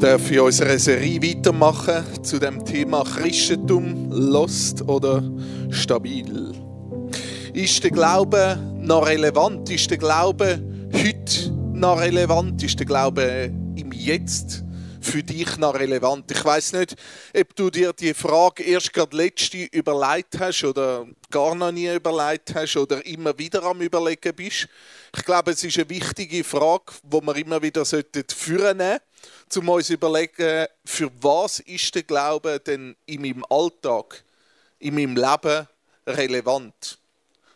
darf in unserer Serie weitermachen zu dem Thema Christentum, Lost oder stabil. Ist der Glaube noch relevant? Ist der Glaube heute noch relevant? Ist der Glaube im Jetzt für dich noch relevant? Ich weiß nicht, ob du dir die Frage erst gerade letzte überlegt hast oder gar noch nie überlegt hast oder immer wieder am Überlegen bist. Ich glaube, es ist eine wichtige Frage, wo wir immer wieder führen sollten um uns überlegen, für was ist der Glaube denn in meinem Alltag, in meinem Leben relevant?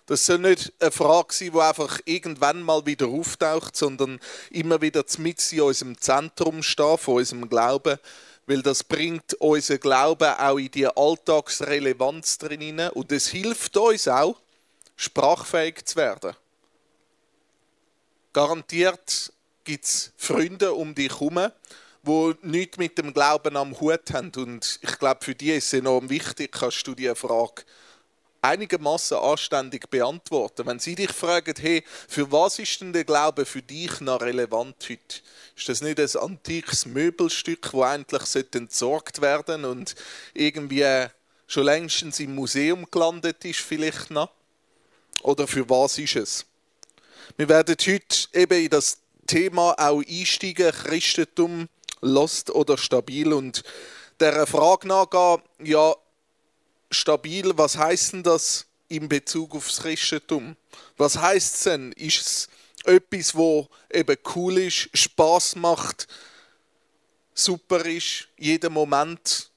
Das soll nicht eine Frage sein, die einfach irgendwann mal wieder auftaucht, sondern immer wieder mit in unserem Zentrum stehen, von unserem Glauben, weil das bringt unseren Glauben auch in die Alltagsrelevanz drin und es hilft uns auch, sprachfähig zu werden. Garantiert gibt es Freunde um dich herum, die nichts mit dem Glauben am Hut haben. Und ich glaube, für die ist es enorm wichtig, kannst du diese Frage einigermaßen anständig beantworten. Wenn sie dich fragen, hey, für was ist denn der Glaube für dich noch relevant heute? Ist das nicht ein antikes Möbelstück, wo eigentlich entsorgt werden und irgendwie schon längstens im Museum gelandet ist, vielleicht noch? Oder für was ist es? Wir werden heute eben in das Thema auch einsteigen, Christentum, lost oder stabil und der Frage nachgehen, ja, stabil, was heißt denn das in Bezug aufs Christentum? Was heißt es denn? Ist es etwas, wo eben cool ist, Spaß macht, super ist, jeden Moment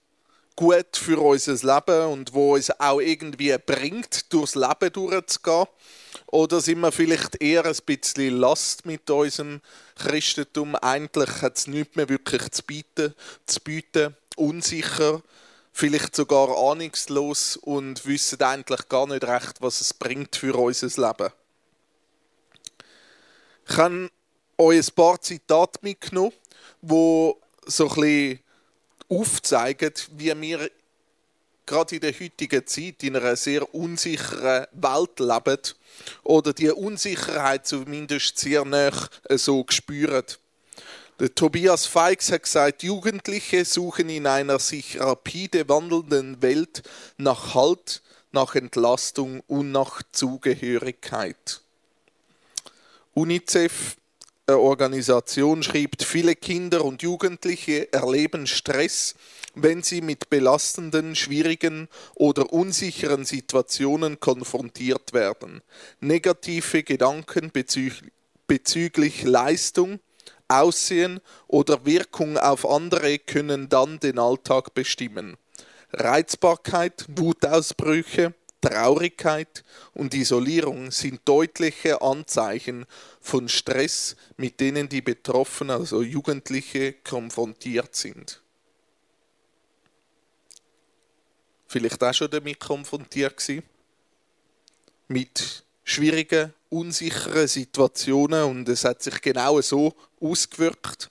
gut für unser Leben und wo es auch irgendwie bringt, durchs Leben durchzugehen? Oder sind wir vielleicht eher ein bisschen Last mit unserem Christentum? Eigentlich hat es nichts mehr wirklich zu bieten, zu bieten, unsicher, vielleicht sogar ahnungslos und wissen eigentlich gar nicht recht, was es bringt für unser Leben. Ich habe euch ein paar Zitate mitgenommen, wo so ein bisschen aufzeigen, wie wir gerade in der heutigen Zeit in einer sehr unsicheren Welt leben oder die Unsicherheit zumindest sehr nah so spüren. Der Tobias Feix hat gesagt, Jugendliche suchen in einer sich rapide wandelnden Welt nach Halt, nach Entlastung und nach Zugehörigkeit. UNICEF, eine Organisation, schreibt, viele Kinder und Jugendliche erleben Stress, wenn sie mit belastenden, schwierigen oder unsicheren Situationen konfrontiert werden. Negative Gedanken bezüglich Leistung, Aussehen oder Wirkung auf andere können dann den Alltag bestimmen. Reizbarkeit, Wutausbrüche, Traurigkeit und Isolierung sind deutliche Anzeichen von Stress, mit denen die Betroffenen, also Jugendliche, konfrontiert sind. Vielleicht auch schon damit konfrontiert gewesen? Mit schwierigen unsicheren Situationen und es hat sich genau so ausgewirkt.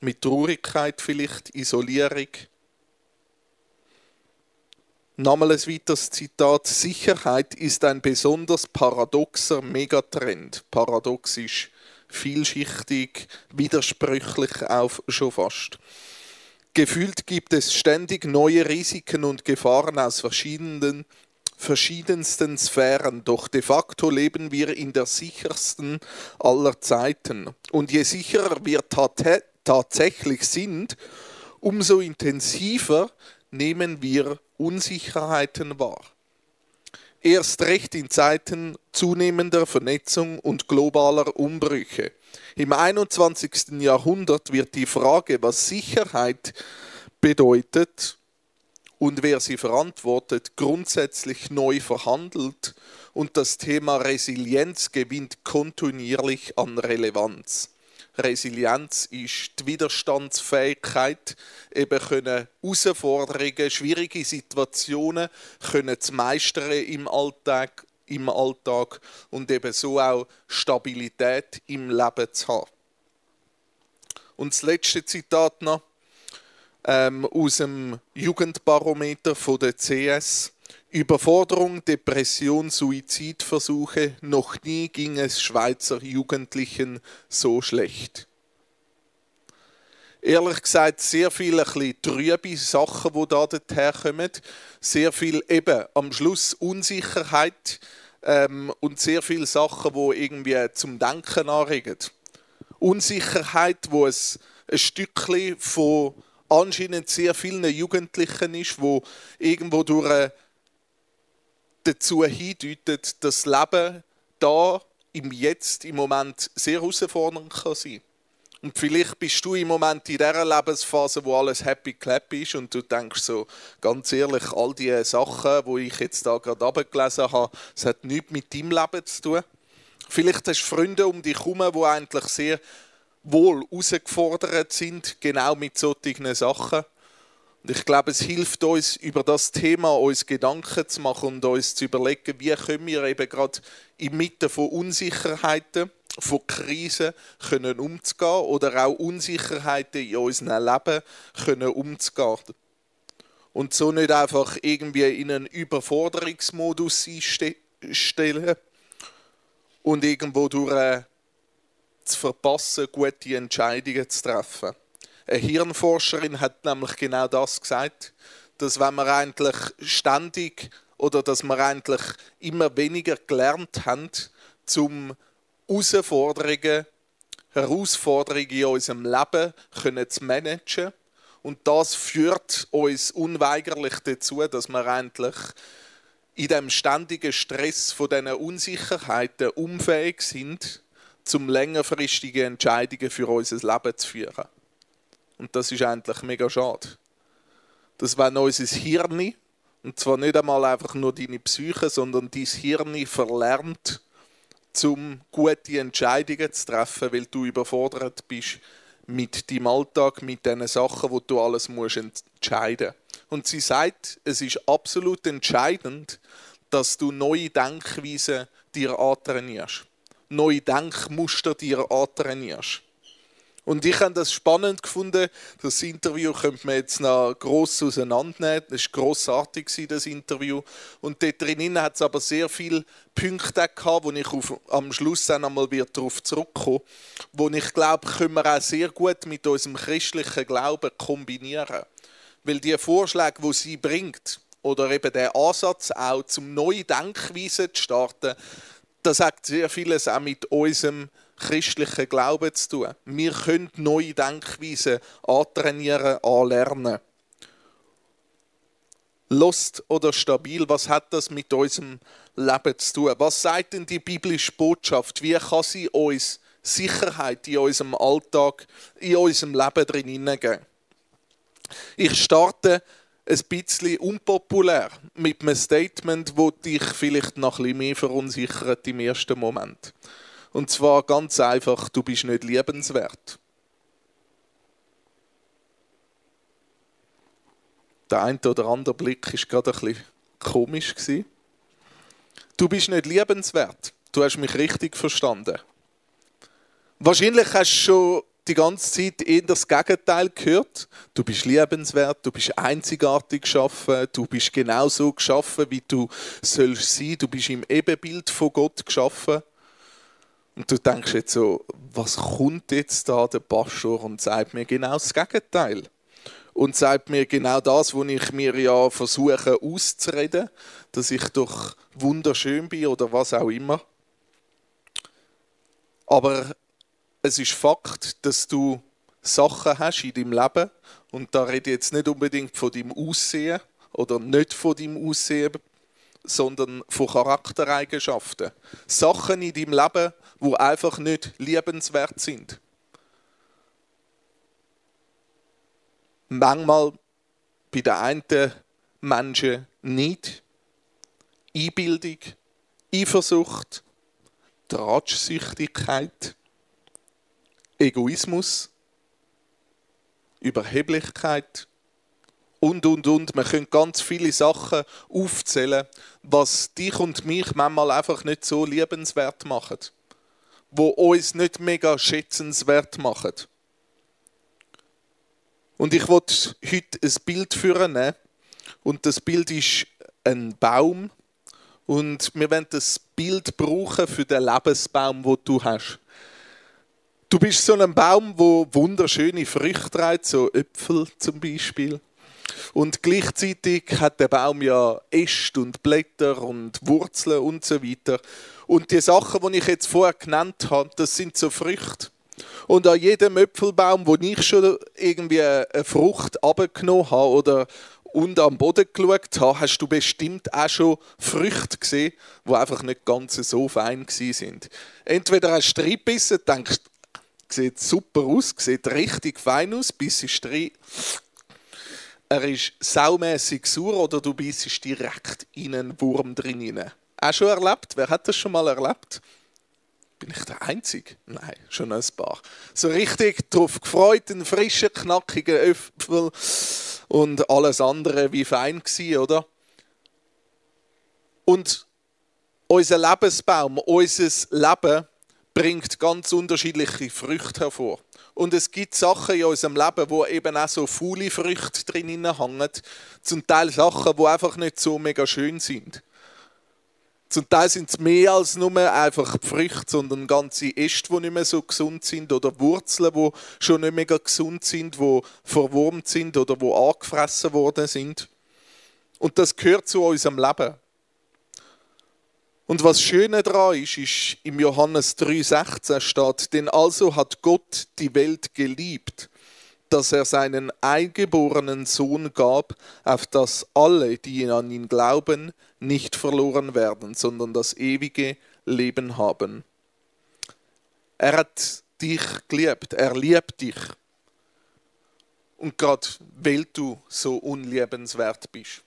Mit Traurigkeit vielleicht, Isolierung. Nochmal ein weiteres Zitat. Sicherheit ist ein besonders paradoxer Megatrend. Paradox ist vielschichtig, widersprüchlich auch schon fast. Gefühlt gibt es ständig neue Risiken und Gefahren aus verschiedenen verschiedensten Sphären, doch de facto leben wir in der sichersten aller Zeiten. Und je sicherer wir tatsächlich sind, umso intensiver nehmen wir Unsicherheiten wahr. Erst recht in Zeiten zunehmender Vernetzung und globaler Umbrüche. Im 21. Jahrhundert wird die Frage, was Sicherheit bedeutet, und wer sie verantwortet, grundsätzlich neu verhandelt und das Thema Resilienz gewinnt kontinuierlich an Relevanz. Resilienz ist die Widerstandsfähigkeit, eben können Herausforderungen, schwierige Situationen können zu meistern im Alltag, im Alltag und eben so auch Stabilität im Leben zu haben. Und das letzte Zitat noch ähm, aus dem Jugendbarometer von der CS. Überforderung, Depression, Suizidversuche. Noch nie ging es Schweizer Jugendlichen so schlecht. Ehrlich gesagt sehr viele ein trübe Sachen, die da herkommen. Sehr viel eben am Schluss Unsicherheit ähm, und sehr viele Sachen, die irgendwie zum Denken anregen. Unsicherheit, wo es ein Stückchen von anscheinend sehr vielen Jugendlichen ist, wo irgendwo durch dazu hindeutet, dass das Leben da im Jetzt im Moment sehr herausfordernd kann sein. Und vielleicht bist du im Moment in dieser Lebensphase, wo alles happy clappy ist und du denkst so, ganz ehrlich, all die Sachen, wo ich jetzt da gerade abgelesen habe, das hat nichts mit deinem Leben zu tun. Vielleicht hast du Freunde um dich herum, die eigentlich sehr wohl herausgefordert sind, genau mit solchen Sachen. Und ich glaube, es hilft uns, über das Thema uns Gedanken zu machen und uns zu überlegen, wie können wir eben gerade inmitten von Unsicherheiten, von Krisen können umzugehen oder auch Unsicherheiten in unserem Leben können umzugehen. Und so nicht einfach irgendwie in einen Überforderungsmodus einstellen und irgendwo durch zu verpassen, gute Entscheidungen zu treffen. Eine Hirnforscherin hat nämlich genau das gesagt, dass wenn wir eigentlich ständig oder dass wir eigentlich immer weniger gelernt haben, zum Herausforderungen, Herausforderungen in unserem Leben können zu managen. Und das führt uns unweigerlich dazu, dass wir eigentlich in dem ständigen Stress von diesen Unsicherheiten unfähig sind, zum längerfristige Entscheidungen für unser Leben zu führen. Und das ist eigentlich mega schade. Dass wenn unser Hirn, und zwar nicht einmal einfach nur deine Psyche, sondern dein Hirn verlernt, zum gute Entscheidungen zu treffen, weil du überfordert bist mit deinem Alltag, mit den Sachen, wo du alles musst entscheiden. Und sie sagt, es ist absolut entscheidend, dass du neue Denkweisen dir antrainierst neue Denkmuster dir antrainierst. Und ich habe das spannend gefunden. Das Interview könnte man jetzt noch gross auseinandernehmen. Das war grossartig, das Interview. Und dort drinnen hat es aber sehr viele Punkte gehabt, wo ich auf, am Schluss dann einmal darauf zurückkommen wo ich glaube, können wir auch sehr gut mit unserem christlichen Glauben kombinieren. Weil die Vorschläge, die sie bringt, oder eben der Ansatz auch, zum neue Denkweisen zu starten, das hat sehr vieles auch mit unserem christlichen Glauben zu tun. Wir können neue Denkweisen antrainieren, anlernen. Lust oder stabil, was hat das mit unserem Leben zu tun? Was sagt denn die biblische Botschaft? Wie kann sie uns Sicherheit in unserem Alltag, in unserem Leben drin geben? Ich starte ein bisschen unpopulär mit einem Statement, das dich vielleicht noch ein bisschen mehr verunsichert im ersten Moment. Und zwar ganz einfach, du bist nicht liebenswert. Der eine oder andere Blick ist gerade ein bisschen komisch. Du bist nicht liebenswert. Du hast mich richtig verstanden. Wahrscheinlich hast du schon die ganze Zeit eher das Gegenteil gehört. Du bist liebenswert, du bist einzigartig geschaffen, du bist genauso geschaffen, wie du sollst sein. Du bist im Ebenbild von Gott geschaffen. Und du denkst jetzt so, was kommt jetzt da der Pastor und sagt mir genau das Gegenteil? Und sagt mir genau das, was ich mir ja versuche auszureden, dass ich doch wunderschön bin oder was auch immer. Aber es ist Fakt, dass du Sachen hast in deinem Leben und da rede ich jetzt nicht unbedingt von deinem Aussehen oder nicht von deinem Aussehen, sondern von Charaktereigenschaften. Sachen in deinem Leben, wo einfach nicht liebenswert sind. Manchmal bei den einen Menschen nicht. Einbildung, Eifersucht, Tratschsüchtigkeit, Egoismus, Überheblichkeit und, und, und. Man könnte ganz viele Sachen aufzählen, was dich und mich manchmal einfach nicht so liebenswert machen. Wo uns nicht mega schätzenswert machen. Und ich wollte heute ein Bild führen. Und das Bild ist ein Baum. Und wir wollen das Bild brauchen für den Lebensbaum, wo du hast. Du bist so ein Baum, wo wunderschöne Früchte trägt, so Äpfel zum Beispiel. Und gleichzeitig hat der Baum ja Äste und Blätter und Wurzeln und so weiter. Und die Sachen, die ich jetzt vorher genannt habe, das sind so Früchte. Und an jedem Äpfelbaum, wo ich schon irgendwie eine Frucht abgenommen habe oder und am Boden geschaut habe, hast du bestimmt auch schon Früchte gesehen, die einfach nicht ganz so fein sind. Entweder hast du reingebissen und denkst, sieht super aus, sieht richtig fein aus, bis es rein. Er ist saumässig sauer oder du bist direkt in einen Wurm drin. Auch schon erlebt? Wer hat das schon mal erlebt? Bin ich der Einzige? Nein, schon ein paar. So richtig darauf gefreut, einen frischen, knackigen Äpfel und alles andere wie fein gewesen, oder? Und unser Lebensbaum, unser Leben bringt ganz unterschiedliche Früchte hervor. Und es gibt Sachen in unserem Leben, wo eben auch so faule Früchte drin hängen. Zum Teil Sachen, die einfach nicht so mega schön sind. Zum Teil sind es mehr als nur einfach Früchte, sondern ganze Äste, die nicht mehr so gesund sind oder Wurzeln, die schon nicht mega gesund sind, die verwurmt sind oder die angefressen worden sind. Und das gehört zu unserem Leben. Und was Schöne daran ist, ist, im Johannes 3,16 steht, denn also hat Gott die Welt geliebt, dass er seinen eingeborenen Sohn gab, auf dass alle, die an ihn glauben, nicht verloren werden, sondern das ewige Leben haben. Er hat dich geliebt, er liebt dich. Und gerade weil du so unliebenswert bist.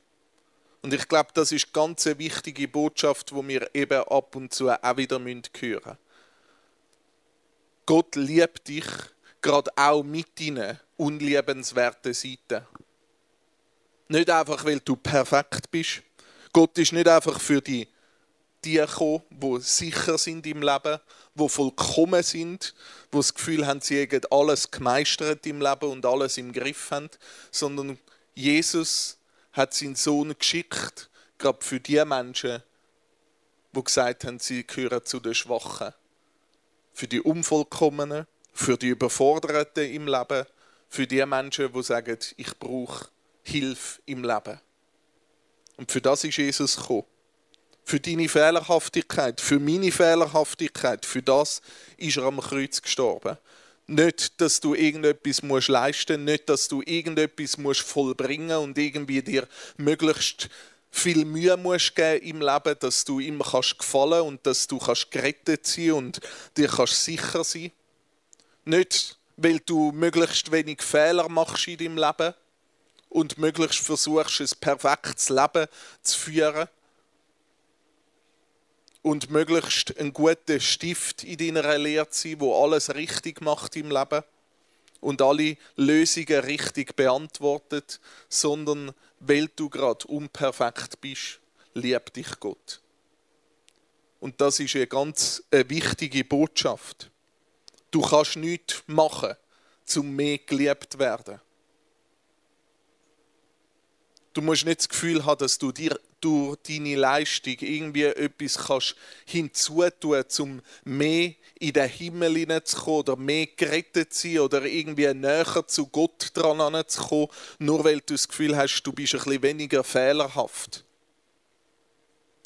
Und ich glaube, das ist ganz eine wichtige Botschaft, wo wir eben ab und zu auch wieder hören müssen. Gott liebt dich, gerade auch mit deinen unliebenswerten Seiten. Nicht einfach, weil du perfekt bist. Gott ist nicht einfach für die die gekommen, sicher sind im Leben, die vollkommen sind, die das Gefühl haben, sie haben alles gemeistert im Leben und alles im Griff haben, sondern Jesus hat seinen Sohn geschickt, gerade für die Menschen, die gesagt haben, sie gehören zu den Schwachen. Für die Unvollkommenen, für die Überforderten im Leben, für die Menschen, die sagen, ich brauche Hilfe im Leben. Und für das ist Jesus gekommen. Für deine Fehlerhaftigkeit, für meine Fehlerhaftigkeit, für das ist er am Kreuz gestorben. Nicht, dass du irgendetwas musst leisten musst, nicht, dass du irgendetwas musst vollbringen und irgendwie dir möglichst viel Mühe musst geben im Leben, dass du ihm kannst gefallen und dass du kannst gerettet sein und dir kannst sicher sein. Nicht, weil du möglichst wenig Fehler machst in deinem Leben und möglichst versuchst, ein perfektes Leben zu führen, und möglichst ein guter Stift in deiner Lehre zu sein, wo alles richtig macht im Leben und alle Lösungen richtig beantwortet, sondern weil du gerade unperfekt bist, liebt dich Gott. Und das ist eine ganz eine wichtige Botschaft. Du kannst nichts machen, um mehr geliebt werden. Du musst nicht das Gefühl haben, dass du dir durch deine Leistung irgendwie etwas kannst hinzutun, um mehr in den Himmel hineinzukommen oder mehr gerettet zu sein oder irgendwie näher zu Gott dran zu kommen, nur weil du das Gefühl hast, du bist ein bisschen weniger fehlerhaft.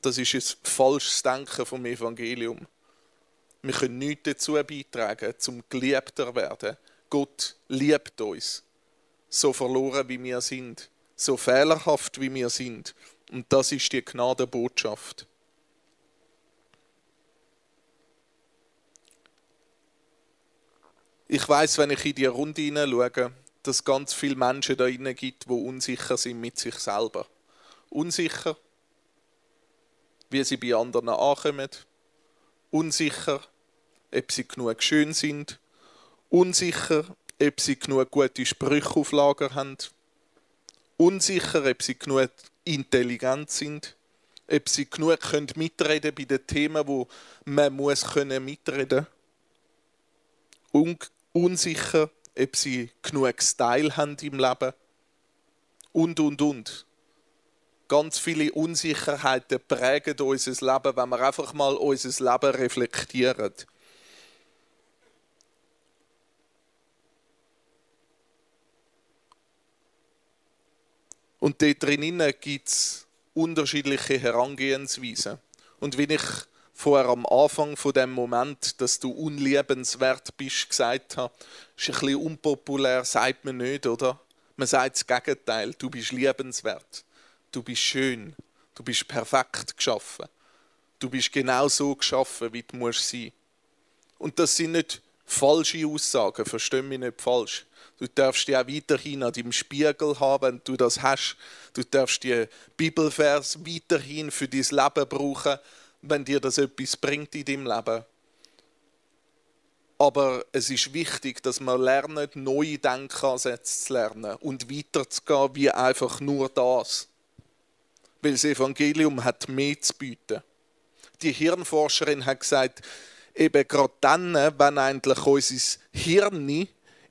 Das ist ein falsches Denken vom Evangelium. Wir können nichts dazu beitragen, zum geliebter werden. Gott liebt uns, so verloren wie wir sind, so fehlerhaft wie wir sind. Und das ist die Gnadenbotschaft. Ich weiß, wenn ich in die Runde hineinschaue, dass es ganz viele Menschen da drinnen gibt, die unsicher sind mit sich selber. Unsicher, wie sie bei anderen ankommen. Unsicher, ob sie genug schön sind. Unsicher, ob sie genug gute Sprüche auf Lager haben. Unsicher, ob sie genug intelligent sind, ob sie genug können mitreden bei den Themen, wo man muss können mitreden. Un unsicher, ob sie genug Style haben im Leben und und und. Ganz viele Unsicherheiten prägen unser Leben, wenn wir einfach mal unser Leben reflektieren. Und dort drinnen gibt es unterschiedliche Herangehensweisen. Und wie ich vorher am Anfang von dem Moment, dass du unliebenswert bist, gesagt habe, ist ein bisschen unpopulär, sagt man nicht, oder? Man sagt das Gegenteil. Du bist liebenswert. Du bist schön. Du bist perfekt geschaffen. Du bist genau so geschaffen, wie du musst sein. Und das sind nicht falsche Aussagen, versteh mich nicht falsch. Du darfst die auch weiterhin an deinem Spiegel haben, wenn du das hast. Du darfst die Bibelvers weiterhin für dein Leben brauchen, wenn dir das etwas bringt in deinem Leben. Aber es ist wichtig, dass man lernt, neue Denkansätze zu lernen und weiterzugehen wie einfach nur das. Weil das Evangelium hat mehr zu bieten. Die Hirnforscherin hat gesagt, eben gerade dann, wenn eigentlich unser Hirn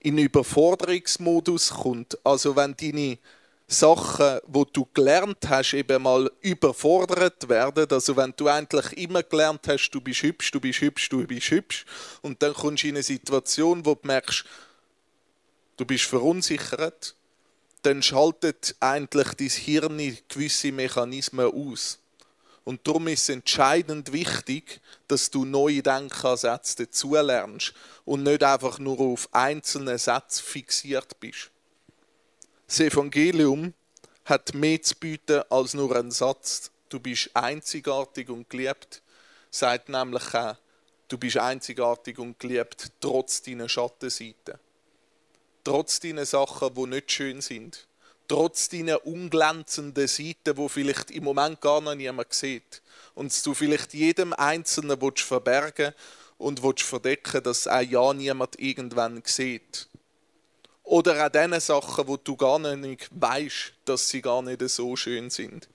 in Überforderungsmodus kommt, also wenn deine Sachen, wo du gelernt hast, eben mal überfordert werden. Also wenn du eigentlich immer gelernt hast, du bist hübsch, du bist hübsch, du bist hübsch, und dann kommst du in eine Situation, wo du merkst, du bist verunsichert, dann schaltet eigentlich dein Hirn gewisse Mechanismen aus. Und darum ist es entscheidend wichtig, dass du neue Denkansätze dazulernst und nicht einfach nur auf einzelne Sätze fixiert bist. Das Evangelium hat mehr zu bieten als nur ein Satz. Du bist einzigartig und geliebt, sagt nämlich auch, du bist einzigartig und geliebt, trotz deiner Schattenseiten. Trotz deiner Sachen, die nicht schön sind. Trotz deiner unglänzenden Seiten, wo vielleicht im Moment gar noch niemand sieht. Und du vielleicht jedem Einzelnen willst verbergen und willst verdecken, dass auch ja niemand irgendwann sieht. Oder auch diesen Sachen, wo du gar nicht weißt, dass sie gar nicht so schön sind.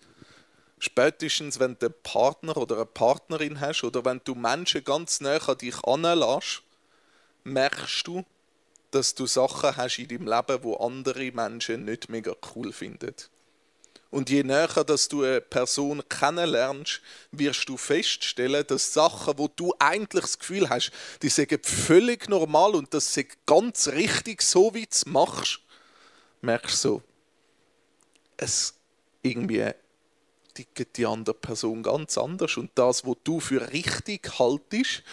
Spätestens, wenn du einen Partner oder eine Partnerin hast oder wenn du Menschen ganz nah an dich anlässt, merkst du, dass du Sachen hast in deinem Leben, wo andere Menschen nicht mega cool finden. Und je näher dass du eine Person kennenlernst, wirst du feststellen, dass Sachen, wo du eigentlich das Gefühl hast, die sind völlig normal und das ist ganz richtig, so wie du es machst, merkst du so, es irgendwie tickt die andere Person ganz anders. Und das, was du für richtig haltest,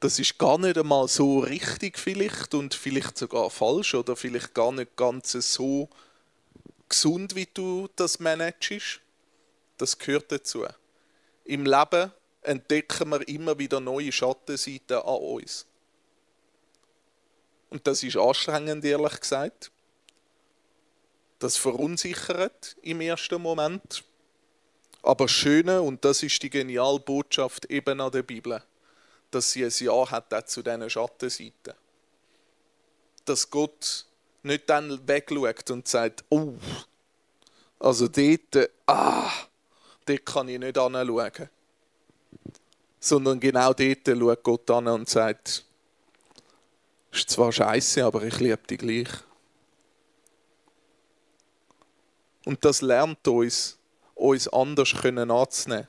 das ist gar nicht einmal so richtig vielleicht und vielleicht sogar falsch oder vielleicht gar nicht ganz so gesund, wie du das managst. Das gehört dazu. Im Leben entdecken wir immer wieder neue Schattenseiten an uns. Und das ist anstrengend, ehrlich gesagt. Das verunsichert im ersten Moment. Aber Schöne, und das ist die geniale Botschaft eben an der Bibel, dass sie ein Ja hat auch zu diesen Schattenseiten. Dass Gott nicht dann wegschaut und sagt, oh, also dort, ah, dort kann ich nicht anschauen. Sondern genau dort schaut Gott an und sagt, ist zwar scheiße, aber ich liebe dich gleich. Und das lernt uns, uns anders anzunehmen.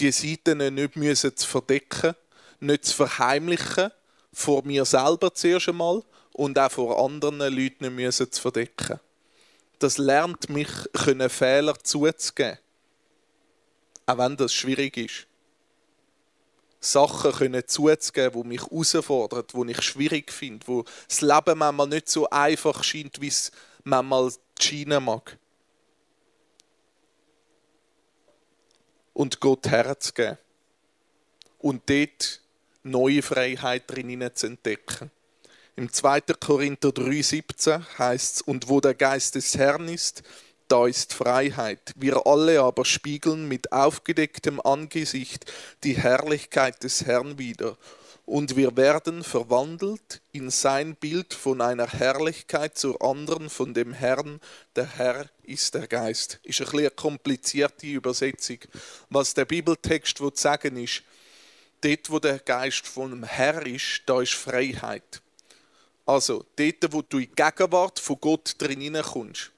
Die Seiten nicht müssen zu verdecken, nicht zu verheimlichen, vor mir selber zuerst einmal und auch vor anderen Leuten nicht zu verdecken. Das lernt mich, können Fehler zuzugeben. Auch wenn das schwierig ist. Sachen können zuzugeben, die mich herausfordern, die ich schwierig finde, wo das Leben manchmal nicht so einfach scheint, wie es manchmal scheinen mag. Und Gott herzugeben. Und dort neue Freiheit drin zu entdecken. Im 2. Korinther 3,17 heißt es: Und wo der Geist des Herrn ist, da ist Freiheit. Wir alle aber spiegeln mit aufgedecktem Angesicht die Herrlichkeit des Herrn wider. Und wir werden verwandelt in sein Bild von einer Herrlichkeit zur anderen von dem Herrn. Der Herr ist der Geist. Ist ein bisschen eine komplizierte Übersetzung. Was der Bibeltext sagen ist, dort, wo der Geist vom Herr ist, da ist Freiheit. Also, dort, wo du in die Gegenwart von Gott drin kommst.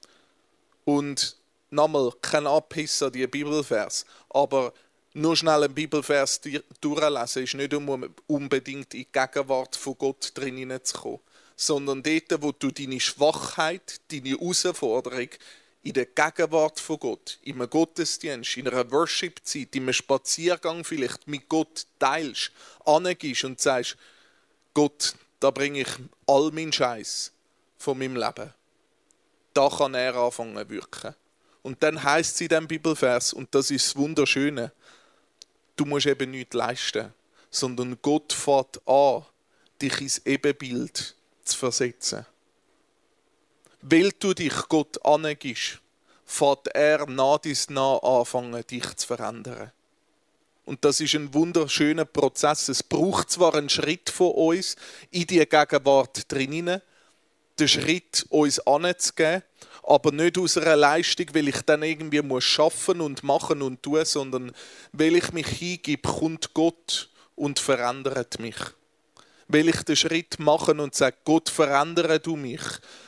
Und nochmal, kein Abhiss an die Bibelvers, aber nur schnell einen Bibelvers durchlesen ist nicht um unbedingt in die Gegenwart von Gott drin zu kommen, sondern dort, wo du deine Schwachheit, deine Herausforderung in der Gegenwart von Gott, in einem Gottesdienst, in einer Worship-Zeit, in einem Spaziergang vielleicht mit Gott teilst, angehst und sagst, Gott, da bringe ich all meinen Scheiß von meinem Leben. Da kann er anfangen zu wirken. Und dann heißt es in diesem Bibelvers, und das ist das Wunderschöne, du musst eben nichts leisten, sondern Gott fährt an, dich ins Ebenbild zu versetzen. Weil du dich Gott angibst, fährt er nach dies nach anfangen, dich zu verändern. Und das ist ein wunderschöner Prozess. Es braucht zwar einen Schritt von uns in die Gegenwart drinnen, den Schritt uns anzugeben, aber nicht aus einer Leistung, weil ich dann irgendwie muss schaffen und machen und tun, sondern weil ich mich hingebe, kommt Gott und verändert mich. Weil ich den Schritt machen und sage, Gott, verändere du mich,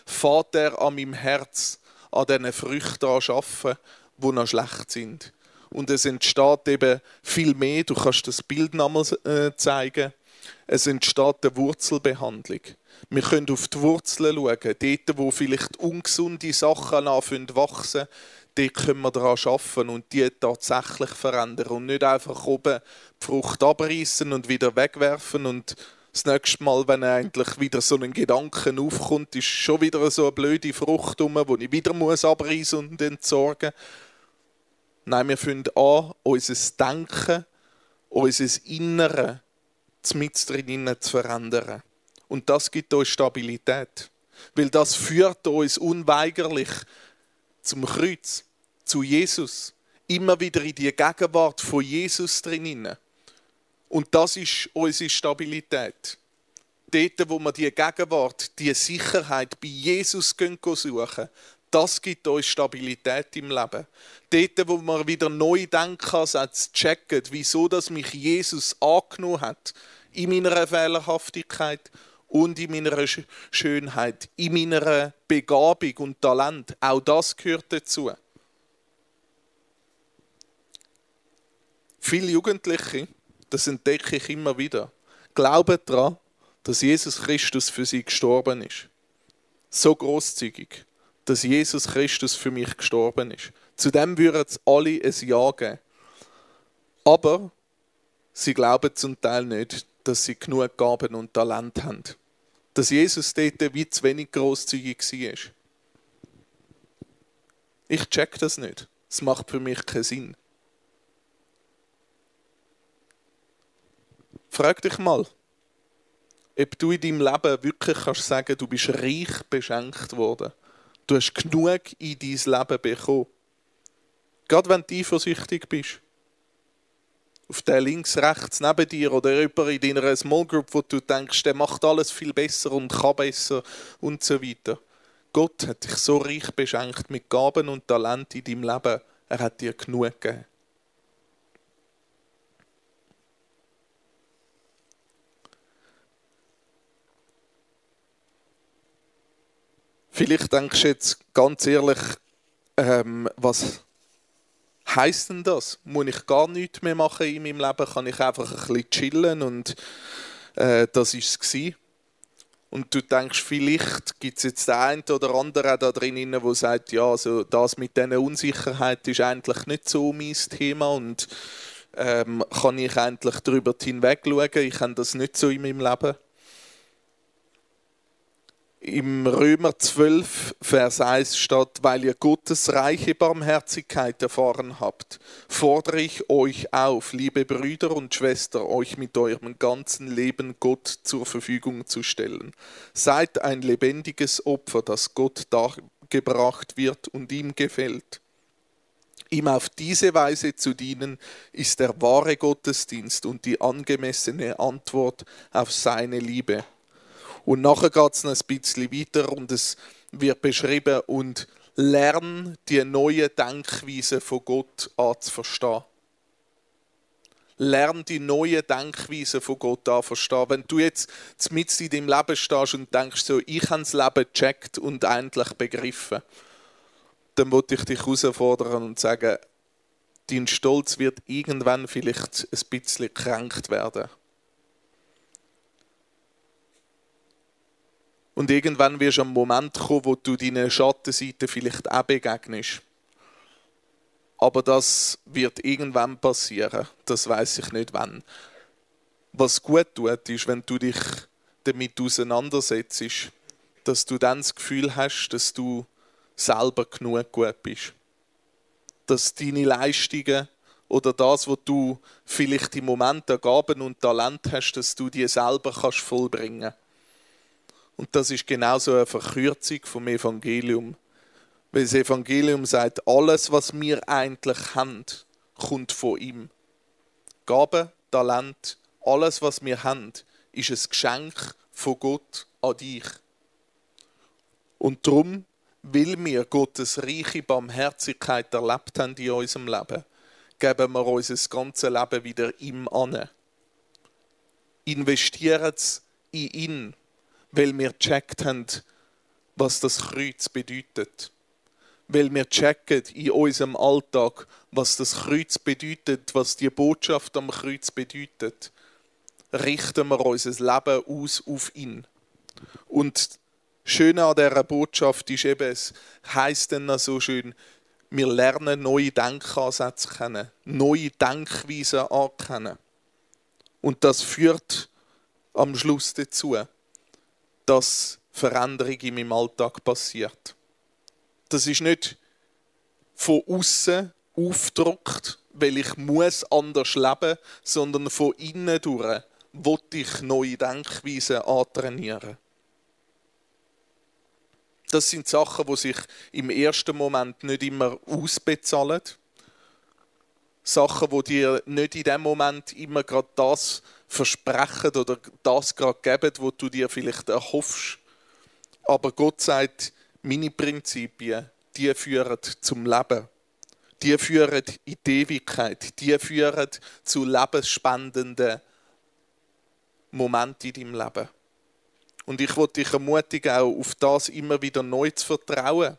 fährt er an meinem Herz an diesen Früchten arbeiten, die noch schlecht sind. Und es entsteht eben viel mehr, du kannst das Bild nochmal äh, zeigen, es entsteht eine Wurzelbehandlung. Wir können auf die Wurzeln schauen, dort, wo vielleicht ungesunde Sachen anfangen wachsen, dort können wir daran arbeiten und die tatsächlich verändern und nicht einfach oben die Frucht abreißen und wieder wegwerfen und das nächste Mal, wenn eigentlich wieder so ein Gedanken aufkommt, ist schon wieder so eine blöde Frucht rum, die ich wieder muss und entsorgen muss. Nein, wir fangen an, unser Denken, unser Innere mit drinnen zu verändern. Und das gibt uns Stabilität. Weil das führt uns unweigerlich zum Kreuz, zu Jesus. Immer wieder in die Gegenwart von Jesus drinnen. Und das ist unsere Stabilität. Dort, wo wir die Gegenwart, die Sicherheit bei Jesus suchen, das gibt uns Stabilität im Leben. Dort, wo wir wieder neu Denkansätze checken, wieso dass mich Jesus angenommen hat, in meiner Fehlerhaftigkeit und in meiner Schönheit, in meiner Begabung und Talent. Auch das gehört dazu. Viele Jugendliche das entdecke ich immer wieder, glauben daran, dass Jesus Christus für sie gestorben ist. So großzügig, dass Jesus Christus für mich gestorben ist. Zu dem würden es alle ein Ja geben. Aber sie glauben zum Teil nicht, dass sie genug Gaben und Talent haben. Dass Jesus dort wie zu wenig großzügig war. Ich check das nicht. Es macht für mich keinen Sinn. Frag dich mal, ob du in deinem Leben wirklich kannst sagen, du bist reich beschenkt worden. Du hast genug in dein Leben bekommen. Gerade wenn du eifersüchtig bist. Auf der links, rechts neben dir oder jemand in deiner Small Group, wo du denkst, der macht alles viel besser und kann besser und so weiter. Gott hat dich so reich beschenkt mit Gaben und Talent in deinem Leben. Er hat dir genug gegeben. Vielleicht denkst du jetzt ganz ehrlich, ähm, was heißt denn das? Muss ich gar nichts mehr machen in meinem Leben? Kann ich einfach ein bisschen chillen und äh, das war es Und du denkst, vielleicht gibt es jetzt den einen oder anderen da drin, der sagt, ja, also das mit dieser Unsicherheit ist eigentlich nicht so mein Thema und ähm, kann ich eigentlich darüber hinweg schauen, ich habe das nicht so in meinem Leben im Römer 12, Vers 1 steht, weil ihr Gottes reiche Barmherzigkeit erfahren habt, fordere ich euch auf, liebe Brüder und Schwestern, euch mit eurem ganzen Leben Gott zur Verfügung zu stellen. Seid ein lebendiges Opfer, das Gott dargebracht wird und ihm gefällt. Ihm auf diese Weise zu dienen, ist der wahre Gottesdienst und die angemessene Antwort auf seine Liebe. Und nachher geht es noch ein bisschen weiter und es wird beschrieben und lern die neue Denkweise von Gott anzuverstehen. Lern die neue Denkweise von Gott an verstehen. Wenn du jetzt mit in deinem Leben stehst und denkst, so, ich habe das Leben gecheckt und endlich begriffen, dann wollte ich dich herausfordern und sagen, dein Stolz wird irgendwann vielleicht ein bisschen gekränkt werden. Und irgendwann wirst du am Moment kommen, wo du deinen Schattenseiten vielleicht auch begegnest. Aber das wird irgendwann passieren. Das weiß ich nicht wann. Was gut tut, ist, wenn du dich damit auseinandersetzt, dass du dann das Gefühl hast, dass du selber genug gut bist. Dass deine Leistungen oder das, was du vielleicht im Moment an Gaben und Talent hast, dass du die selber kannst vollbringen. Und das ist genauso eine Verkürzung vom Evangelium. Weil das Evangelium sagt, alles, was wir eigentlich haben, kommt von ihm. Gaben, Talent, alles, was wir haben, ist ein Geschenk von Gott an dich. Und darum, weil wir Gottes reiche Barmherzigkeit erlebt haben in unserem Leben, geben wir unser ganzes Leben wieder ihm an. Investieren es in ihn, weil wir gecheckt haben, was das Kreuz bedeutet. Weil wir checken in unserem Alltag, was das Kreuz bedeutet, was die Botschaft am Kreuz bedeutet, richten wir unser Leben aus auf ihn. Und Schöne an dieser Botschaft ist eben, es heisst dann so schön, wir lernen neue Denkansätze kennen, neue Denkweisen ankennen. Und das führt am Schluss dazu, dass Veränderung in meinem Alltag passiert. Das ist nicht von außen aufgedruckt, weil ich muss anders leben, sondern von innen durch wollte ich neue Denkweisen antrainieren. Das sind Sachen, die sich im ersten Moment nicht immer ausbezahlen. Sachen, die dir nicht in dem Moment immer gerade das versprechen oder das gerade geben, wo du dir vielleicht erhoffst. Aber Gott sagt, meine Prinzipien, die führen zum Leben. Die führen in die Ewigkeit. Die führen zu lebensspendenden Momenten in deinem Leben. Und ich wollte dich ermutigen, auch auf das immer wieder neu zu vertrauen.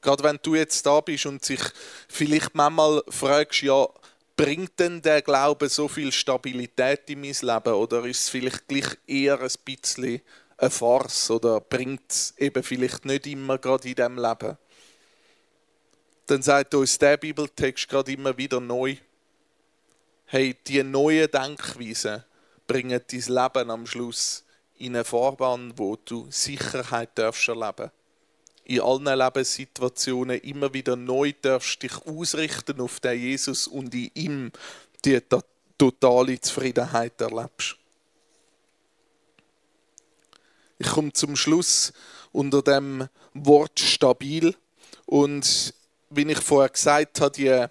Gerade wenn du jetzt da bist und sich vielleicht manchmal fragst, ja, bringt denn der Glaube so viel Stabilität in mein Leben oder ist es vielleicht gleich eher ein bisschen eine Farce oder bringt es eben vielleicht nicht immer gerade in diesem Leben? Dann sagt uns der Bibeltext gerade immer wieder neu, hey, die neuen Denkweisen bringen dein Leben am Schluss in eine Fahrbahn, wo du Sicherheit darfst erleben in allen Lebenssituationen immer wieder neu darfst dich ausrichten auf den Jesus und in ihm die totale Zufriedenheit erlebst. Ich komme zum Schluss unter dem Wort stabil und wie ich vorher gesagt habe, die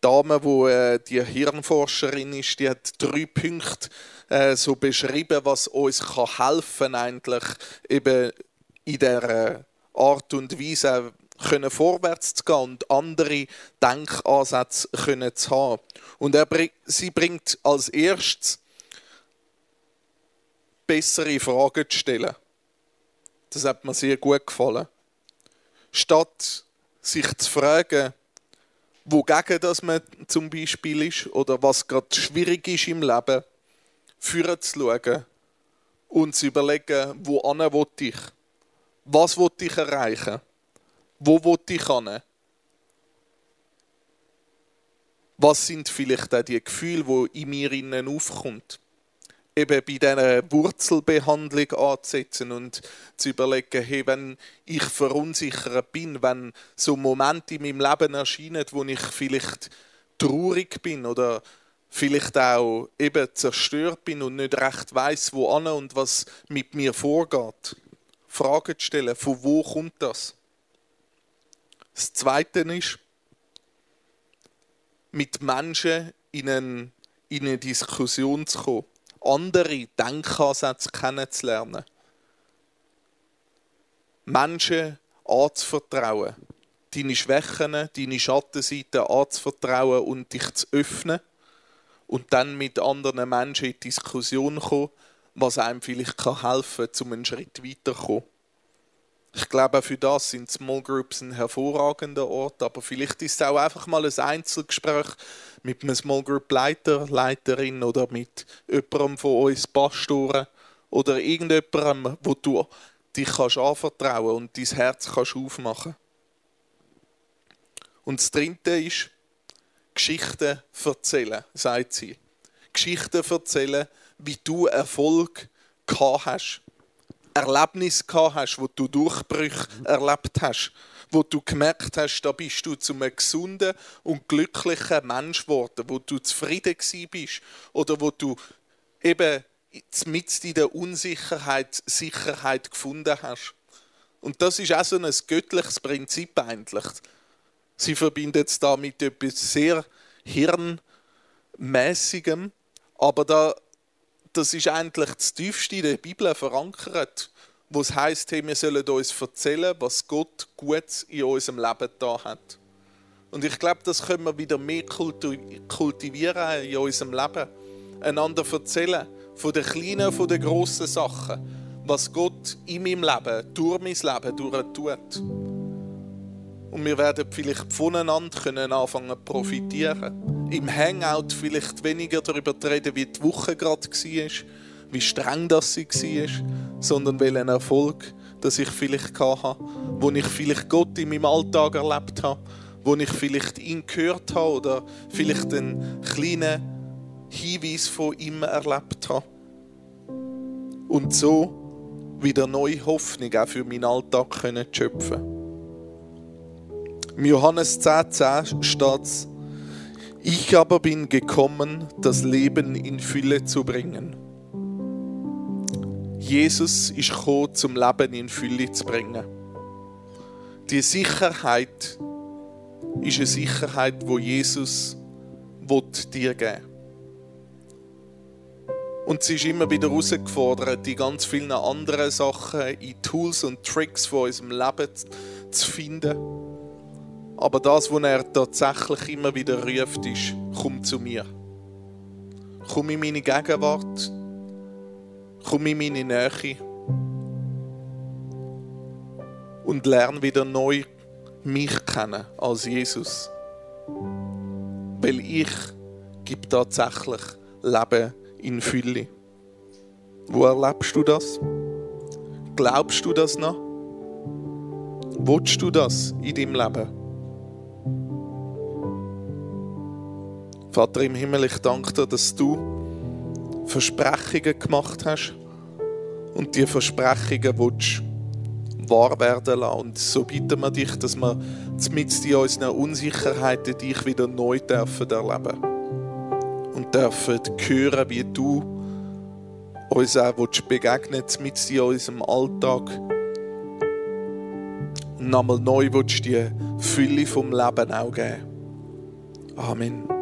Dame, wo äh, die Hirnforscherin ist, die hat drei Punkte äh, so beschrieben, was uns kann helfen eigentlich eben in der Art und Weise können vorwärts zu gehen und andere Denkansätze können zu haben. Und er, sie bringt als erstes bessere Fragen zu stellen. Das hat mir sehr gut gefallen. Statt sich zu fragen, wogegen das man zum Beispiel ist oder was gerade schwierig ist im Leben, führen zu schauen und zu überlegen, wo ich? Was will ich erreichen? Wo will ich hin? Was sind vielleicht auch die Gefühle, die in mir innen aufkommen? Eben bei dieser Wurzelbehandlung anzusetzen und zu überlegen, hey, wenn ich verunsichert bin, wenn so Momente in meinem Leben erscheinen, wo ich vielleicht traurig bin oder vielleicht auch eben zerstört bin und nicht recht weiß, wo an und was mit mir vorgeht. Fragen zu stellen, von wo kommt das? Das Zweite ist, mit Menschen in eine, in eine Diskussion zu kommen, andere Denkansätze kennenzulernen, Menschen anzuvertrauen, deine Schwächen, deine Schattenseiten anzuvertrauen und dich zu öffnen und dann mit anderen Menschen in Diskussion kommen, was einem vielleicht helfen kann, um einen Schritt weiterzukommen. Ich glaube, für das sind Small Groups ein hervorragender Ort, aber vielleicht ist es auch einfach mal ein Einzelgespräch mit einem Small Group Leiter, Leiterin oder mit jemandem von uns Pastoren oder irgendjemandem, wo du dich kannst anvertrauen und dein Herz kannst aufmachen. Und das Dritte ist Geschichten erzählen, sagt sie. Geschichten erzählen, wie du Erfolg gehabt hast. Erlebnis gehabt hast, wo du Durchbrüche erlebt hast, wo du gemerkt hast, da bist du zu einem gesunden und glücklichen Mensch geworden, wo du zufrieden bist oder wo du eben mit in der Unsicherheit Sicherheit gefunden hast. Und das ist auch so ein göttliches Prinzip eigentlich. Sie verbindet es da mit etwas sehr hirnmäßigem, aber da, das ist eigentlich das Tiefste in der Bibel verankert, wo es heißt, hey, wir sollen uns erzählen, was Gott gut in unserem Leben da hat. Und ich glaube, das können wir wieder mehr kultivieren in unserem Leben. Einander erzählen von den kleinen, von den grossen Sachen, was Gott in meinem Leben, durch mein Leben, durch tut. Und wir werden vielleicht voneinander anfangen zu profitieren. Im Hangout vielleicht weniger darüber reden, wie die Woche gerade war, wie streng das sie war, sondern welchen Erfolg dass ich vielleicht hatte, wo ich vielleicht Gott in meinem Alltag erlebt habe, wo ich vielleicht ihn gehört habe oder vielleicht einen kleinen Hinweis von ihm erlebt habe. Und so wieder neue Hoffnung auch für meinen Alltag können schöpfen. Im Johannes 10,10 10 steht Ich aber bin gekommen, das Leben in Fülle zu bringen. Jesus ist gekommen, zum Leben in Fülle zu bringen. Die Sicherheit ist eine Sicherheit, wo Jesus dir geben will. Und sie ist immer wieder herausgefordert, die ganz vielen anderen Sachen in Tools und Tricks von unserem Leben zu finden. Aber das, was er tatsächlich immer wieder ruft, ist, komm zu mir. Komm in meine Gegenwart. Komm in meine Nähe. Und lerne wieder neu mich kennen als Jesus. Weil ich gebe tatsächlich Leben in Fülle. Wo erlebst du das? Glaubst du das noch? Willst du das in deinem Leben? Vater im Himmel, ich danke dir, dass du Versprechungen gemacht hast und die Versprechungen willst wahr werden lassen. Und so bitten wir dich, dass wir mit in unseren Unsicherheiten dich wieder neu dürfen erleben und dürfen hören, wie du uns auch begegnen mit in unserem Alltag. Und nochmal neu die Fülle vom Leben auch geben. Amen.